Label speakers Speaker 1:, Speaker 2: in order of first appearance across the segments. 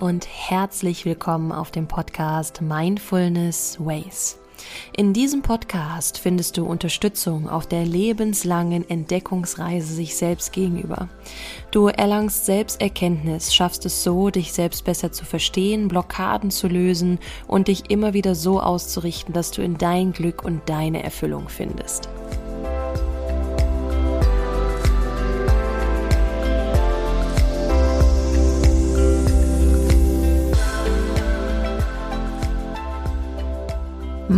Speaker 1: und herzlich willkommen auf dem Podcast Mindfulness Ways. In diesem Podcast findest du Unterstützung auf der lebenslangen Entdeckungsreise sich selbst gegenüber. Du erlangst Selbsterkenntnis, schaffst es so, dich selbst besser zu verstehen, Blockaden zu lösen und dich immer wieder so auszurichten, dass du in dein Glück und deine Erfüllung findest.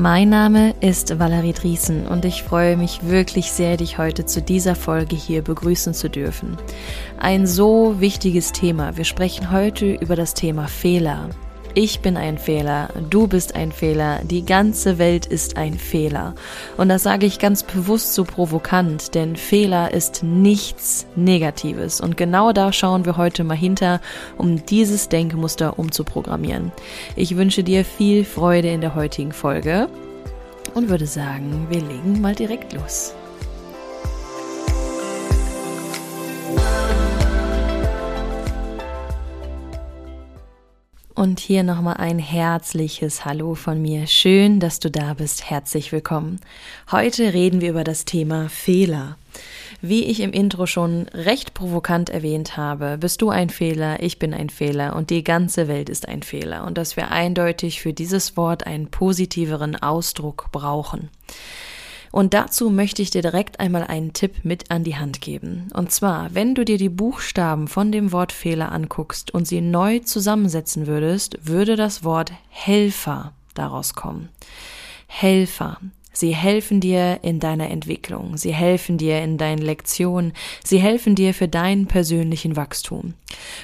Speaker 1: Mein Name ist Valerie Driesen und ich freue mich wirklich sehr, dich heute zu dieser Folge hier begrüßen zu dürfen. Ein so wichtiges Thema. Wir sprechen heute über das Thema Fehler. Ich bin ein Fehler, du bist ein Fehler, die ganze Welt ist ein Fehler. Und das sage ich ganz bewusst so provokant, denn Fehler ist nichts Negatives. Und genau da schauen wir heute mal hinter, um dieses Denkmuster umzuprogrammieren. Ich wünsche dir viel Freude in der heutigen Folge und würde sagen, wir legen mal direkt los. Und hier nochmal ein herzliches Hallo von mir. Schön, dass du da bist. Herzlich willkommen. Heute reden wir über das Thema Fehler. Wie ich im Intro schon recht provokant erwähnt habe, bist du ein Fehler, ich bin ein Fehler und die ganze Welt ist ein Fehler und dass wir eindeutig für dieses Wort einen positiveren Ausdruck brauchen. Und dazu möchte ich dir direkt einmal einen Tipp mit an die Hand geben. Und zwar, wenn du dir die Buchstaben von dem Wort Fehler anguckst und sie neu zusammensetzen würdest, würde das Wort Helfer daraus kommen. Helfer. Sie helfen dir in deiner Entwicklung, sie helfen dir in deinen Lektionen, sie helfen dir für deinen persönlichen Wachstum.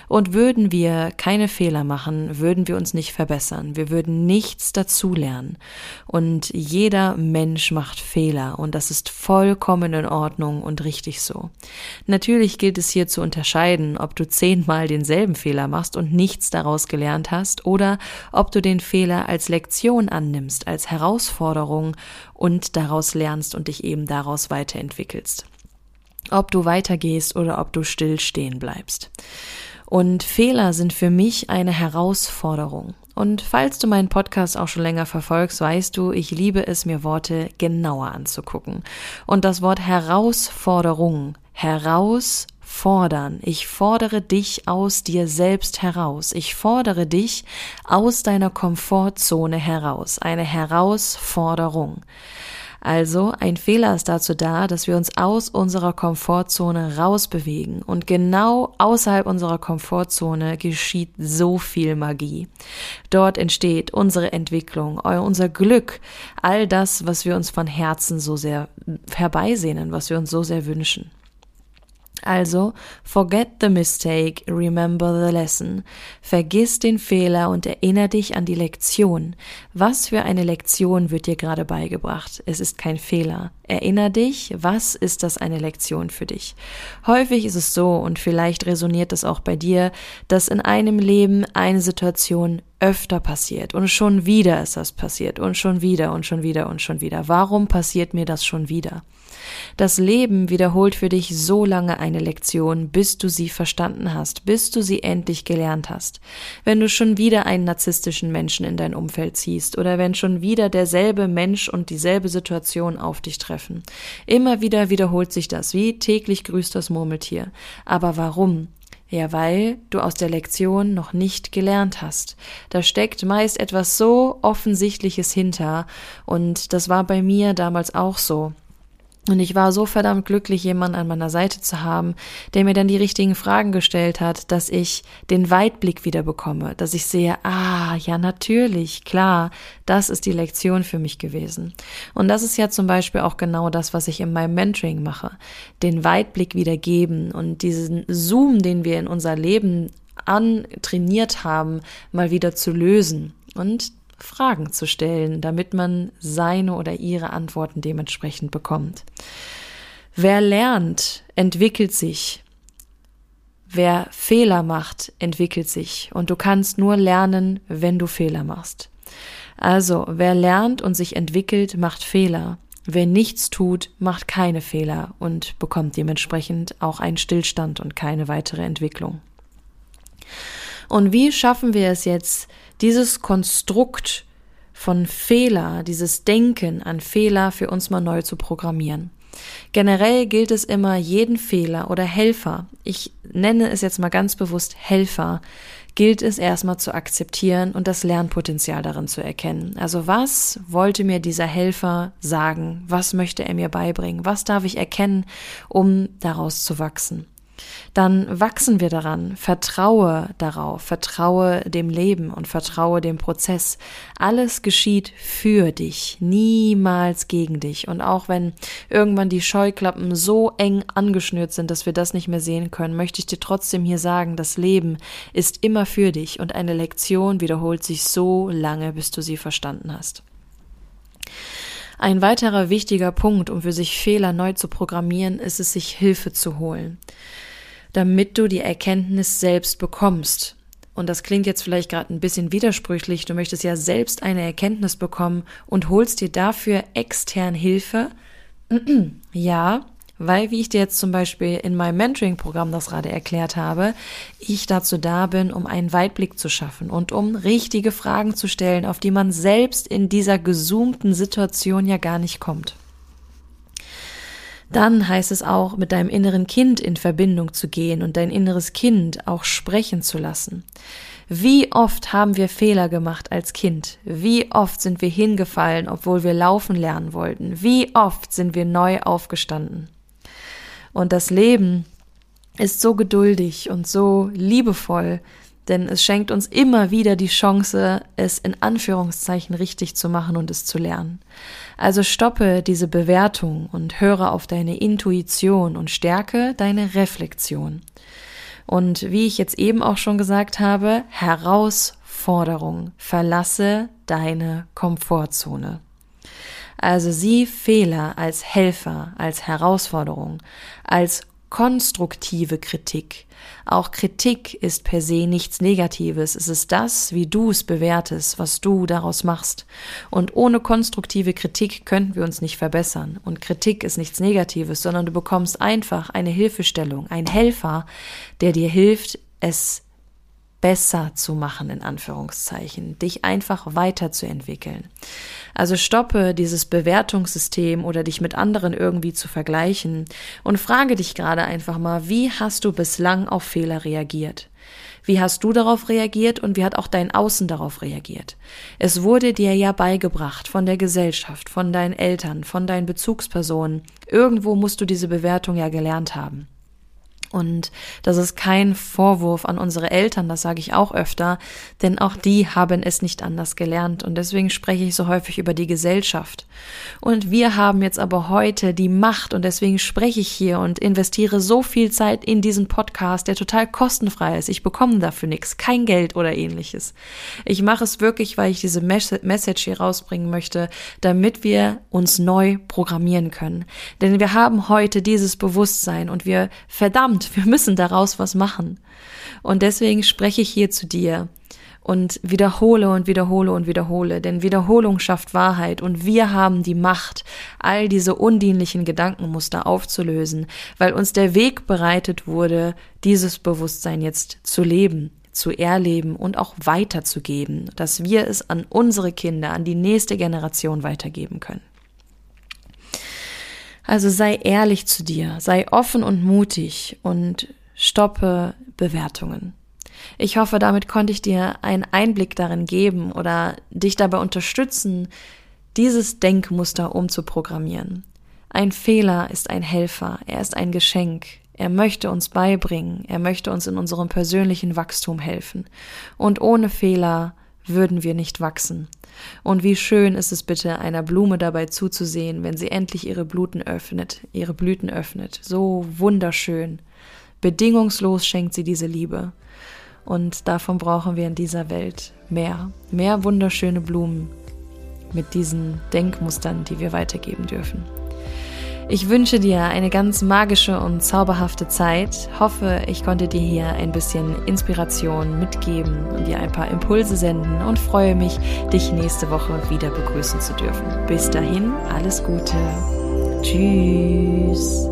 Speaker 1: Und würden wir keine Fehler machen, würden wir uns nicht verbessern, wir würden nichts dazulernen. Und jeder Mensch macht Fehler und das ist vollkommen in Ordnung und richtig so. Natürlich gilt es hier zu unterscheiden, ob du zehnmal denselben Fehler machst und nichts daraus gelernt hast oder ob du den Fehler als Lektion annimmst, als Herausforderung und daraus lernst und dich eben daraus weiterentwickelst. Ob du weitergehst oder ob du still stehen bleibst. Und Fehler sind für mich eine Herausforderung. Und falls du meinen Podcast auch schon länger verfolgst, weißt du, ich liebe es, mir Worte genauer anzugucken. Und das Wort Herausforderung, heraus fordern. Ich fordere dich aus dir selbst heraus. Ich fordere dich aus deiner Komfortzone heraus. Eine Herausforderung. Also ein Fehler ist dazu da, dass wir uns aus unserer Komfortzone rausbewegen. Und genau außerhalb unserer Komfortzone geschieht so viel Magie. Dort entsteht unsere Entwicklung, unser Glück, all das, was wir uns von Herzen so sehr herbeisehnen, was wir uns so sehr wünschen. Also, forget the mistake, remember the lesson. Vergiss den Fehler und erinnere dich an die Lektion. Was für eine Lektion wird dir gerade beigebracht? Es ist kein Fehler. Erinner dich, was ist das eine Lektion für dich? Häufig ist es so, und vielleicht resoniert das auch bei dir, dass in einem Leben eine Situation öfter passiert und schon wieder ist das passiert und schon wieder und schon wieder und schon wieder. Warum passiert mir das schon wieder? Das Leben wiederholt für dich so lange eine Lektion, bis du sie verstanden hast, bis du sie endlich gelernt hast. Wenn du schon wieder einen narzisstischen Menschen in dein Umfeld ziehst oder wenn schon wieder derselbe Mensch und dieselbe Situation auf dich treffen. Immer wieder wiederholt sich das, wie täglich grüßt das Murmeltier. Aber warum? Ja, weil du aus der Lektion noch nicht gelernt hast. Da steckt meist etwas so Offensichtliches hinter, und das war bei mir damals auch so. Und ich war so verdammt glücklich, jemanden an meiner Seite zu haben, der mir dann die richtigen Fragen gestellt hat, dass ich den Weitblick wieder bekomme, dass ich sehe, ah, ja, natürlich, klar, das ist die Lektion für mich gewesen. Und das ist ja zum Beispiel auch genau das, was ich in meinem Mentoring mache. Den Weitblick wieder geben und diesen Zoom, den wir in unser Leben antrainiert haben, mal wieder zu lösen. Und Fragen zu stellen, damit man seine oder ihre Antworten dementsprechend bekommt. Wer lernt, entwickelt sich. Wer Fehler macht, entwickelt sich. Und du kannst nur lernen, wenn du Fehler machst. Also, wer lernt und sich entwickelt, macht Fehler. Wer nichts tut, macht keine Fehler und bekommt dementsprechend auch einen Stillstand und keine weitere Entwicklung. Und wie schaffen wir es jetzt, dieses Konstrukt von Fehler, dieses Denken an Fehler für uns mal neu zu programmieren? Generell gilt es immer, jeden Fehler oder Helfer, ich nenne es jetzt mal ganz bewusst Helfer, gilt es erstmal zu akzeptieren und das Lernpotenzial darin zu erkennen. Also was wollte mir dieser Helfer sagen? Was möchte er mir beibringen? Was darf ich erkennen, um daraus zu wachsen? Dann wachsen wir daran. Vertraue darauf, vertraue dem Leben und vertraue dem Prozess. Alles geschieht für dich, niemals gegen dich. Und auch wenn irgendwann die Scheuklappen so eng angeschnürt sind, dass wir das nicht mehr sehen können, möchte ich dir trotzdem hier sagen, das Leben ist immer für dich und eine Lektion wiederholt sich so lange, bis du sie verstanden hast. Ein weiterer wichtiger Punkt, um für sich Fehler neu zu programmieren, ist es, sich Hilfe zu holen damit du die Erkenntnis selbst bekommst. Und das klingt jetzt vielleicht gerade ein bisschen widersprüchlich. Du möchtest ja selbst eine Erkenntnis bekommen und holst dir dafür extern Hilfe. ja, weil, wie ich dir jetzt zum Beispiel in meinem Mentoring-Programm das gerade erklärt habe, ich dazu da bin, um einen Weitblick zu schaffen und um richtige Fragen zu stellen, auf die man selbst in dieser gezoomten Situation ja gar nicht kommt. Dann heißt es auch, mit deinem inneren Kind in Verbindung zu gehen und dein inneres Kind auch sprechen zu lassen. Wie oft haben wir Fehler gemacht als Kind? Wie oft sind wir hingefallen, obwohl wir laufen lernen wollten? Wie oft sind wir neu aufgestanden? Und das Leben ist so geduldig und so liebevoll, denn es schenkt uns immer wieder die Chance, es in Anführungszeichen richtig zu machen und es zu lernen. Also stoppe diese Bewertung und höre auf deine Intuition und stärke deine Reflexion. Und wie ich jetzt eben auch schon gesagt habe, Herausforderung, verlasse deine Komfortzone. Also sieh Fehler als Helfer, als Herausforderung, als konstruktive Kritik. Auch Kritik ist per se nichts Negatives. Es ist das, wie du es bewertest, was du daraus machst. Und ohne konstruktive Kritik könnten wir uns nicht verbessern. Und Kritik ist nichts Negatives, sondern du bekommst einfach eine Hilfestellung, ein Helfer, der dir hilft, es besser zu machen, in Anführungszeichen, dich einfach weiterzuentwickeln. Also stoppe dieses Bewertungssystem oder dich mit anderen irgendwie zu vergleichen und frage dich gerade einfach mal, wie hast du bislang auf Fehler reagiert? Wie hast du darauf reagiert und wie hat auch dein Außen darauf reagiert? Es wurde dir ja beigebracht von der Gesellschaft, von deinen Eltern, von deinen Bezugspersonen. Irgendwo musst du diese Bewertung ja gelernt haben. Und das ist kein Vorwurf an unsere Eltern, das sage ich auch öfter, denn auch die haben es nicht anders gelernt und deswegen spreche ich so häufig über die Gesellschaft. Und wir haben jetzt aber heute die Macht und deswegen spreche ich hier und investiere so viel Zeit in diesen Podcast, der total kostenfrei ist. Ich bekomme dafür nichts, kein Geld oder ähnliches. Ich mache es wirklich, weil ich diese Message hier rausbringen möchte, damit wir uns neu programmieren können. Denn wir haben heute dieses Bewusstsein und wir verdammt verdammt, wir müssen daraus was machen. Und deswegen spreche ich hier zu dir und wiederhole und wiederhole und wiederhole, denn Wiederholung schafft Wahrheit und wir haben die Macht, all diese undienlichen Gedankenmuster aufzulösen, weil uns der Weg bereitet wurde, dieses Bewusstsein jetzt zu leben zu erleben und auch weiterzugeben, dass wir es an unsere Kinder, an die nächste Generation weitergeben können. Also sei ehrlich zu dir, sei offen und mutig und stoppe Bewertungen. Ich hoffe, damit konnte ich dir einen Einblick darin geben oder dich dabei unterstützen, dieses Denkmuster umzuprogrammieren. Ein Fehler ist ein Helfer, er ist ein Geschenk, er möchte uns beibringen, er möchte uns in unserem persönlichen Wachstum helfen. Und ohne Fehler würden wir nicht wachsen. Und wie schön ist es bitte, einer Blume dabei zuzusehen, wenn sie endlich ihre Blüten öffnet, ihre Blüten öffnet. So wunderschön. Bedingungslos schenkt sie diese Liebe. Und davon brauchen wir in dieser Welt mehr. Mehr wunderschöne Blumen mit diesen Denkmustern, die wir weitergeben dürfen. Ich wünsche dir eine ganz magische und zauberhafte Zeit. Hoffe, ich konnte dir hier ein bisschen Inspiration mitgeben und dir ein paar Impulse senden und freue mich, dich nächste Woche wieder begrüßen zu dürfen. Bis dahin, alles Gute. Tschüss.